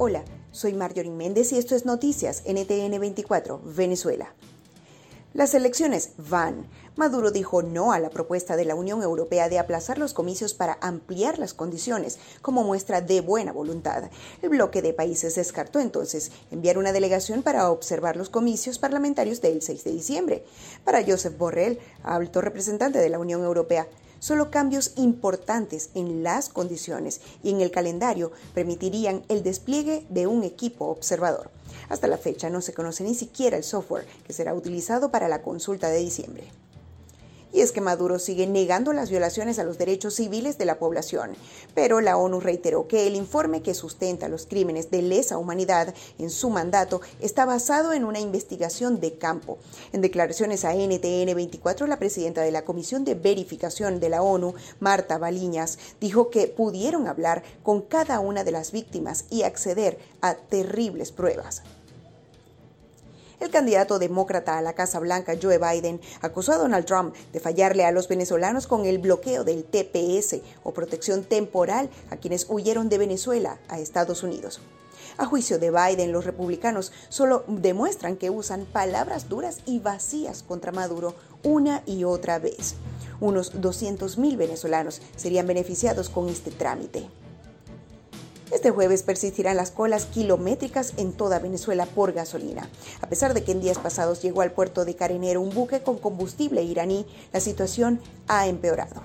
Hola, soy Marjorie Méndez y esto es Noticias NTN 24, Venezuela. Las elecciones van. Maduro dijo no a la propuesta de la Unión Europea de aplazar los comicios para ampliar las condiciones como muestra de buena voluntad. El bloque de países descartó entonces enviar una delegación para observar los comicios parlamentarios del 6 de diciembre. Para Joseph Borrell, alto representante de la Unión Europea, Solo cambios importantes en las condiciones y en el calendario permitirían el despliegue de un equipo observador. Hasta la fecha no se conoce ni siquiera el software que será utilizado para la consulta de diciembre. Y es que Maduro sigue negando las violaciones a los derechos civiles de la población. Pero la ONU reiteró que el informe que sustenta los crímenes de lesa humanidad en su mandato está basado en una investigación de campo. En declaraciones a NTN 24, la presidenta de la Comisión de Verificación de la ONU, Marta Baliñas, dijo que pudieron hablar con cada una de las víctimas y acceder a terribles pruebas. El candidato demócrata a la Casa Blanca, Joe Biden, acusó a Donald Trump de fallarle a los venezolanos con el bloqueo del TPS o protección temporal a quienes huyeron de Venezuela a Estados Unidos. A juicio de Biden, los republicanos solo demuestran que usan palabras duras y vacías contra Maduro una y otra vez. Unos 200.000 venezolanos serían beneficiados con este trámite. Este jueves persistirán las colas kilométricas en toda Venezuela por gasolina. A pesar de que en días pasados llegó al puerto de Carenero un buque con combustible iraní, la situación ha empeorado.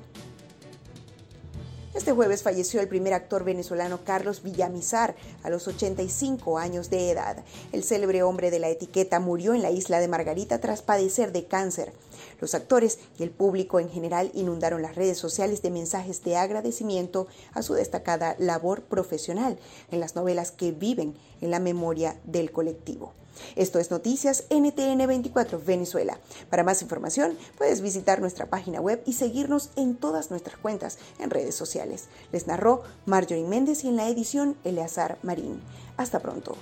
Este jueves falleció el primer actor venezolano Carlos Villamizar a los 85 años de edad. El célebre hombre de la etiqueta murió en la isla de Margarita tras padecer de cáncer. Los actores y el público en general inundaron las redes sociales de mensajes de agradecimiento a su destacada labor profesional en las novelas que viven en la memoria del colectivo. Esto es Noticias NTN 24 Venezuela. Para más información puedes visitar nuestra página web y seguirnos en todas nuestras cuentas en redes sociales. Les narró Marjorie Méndez y en la edición Eleazar Marín. Hasta pronto.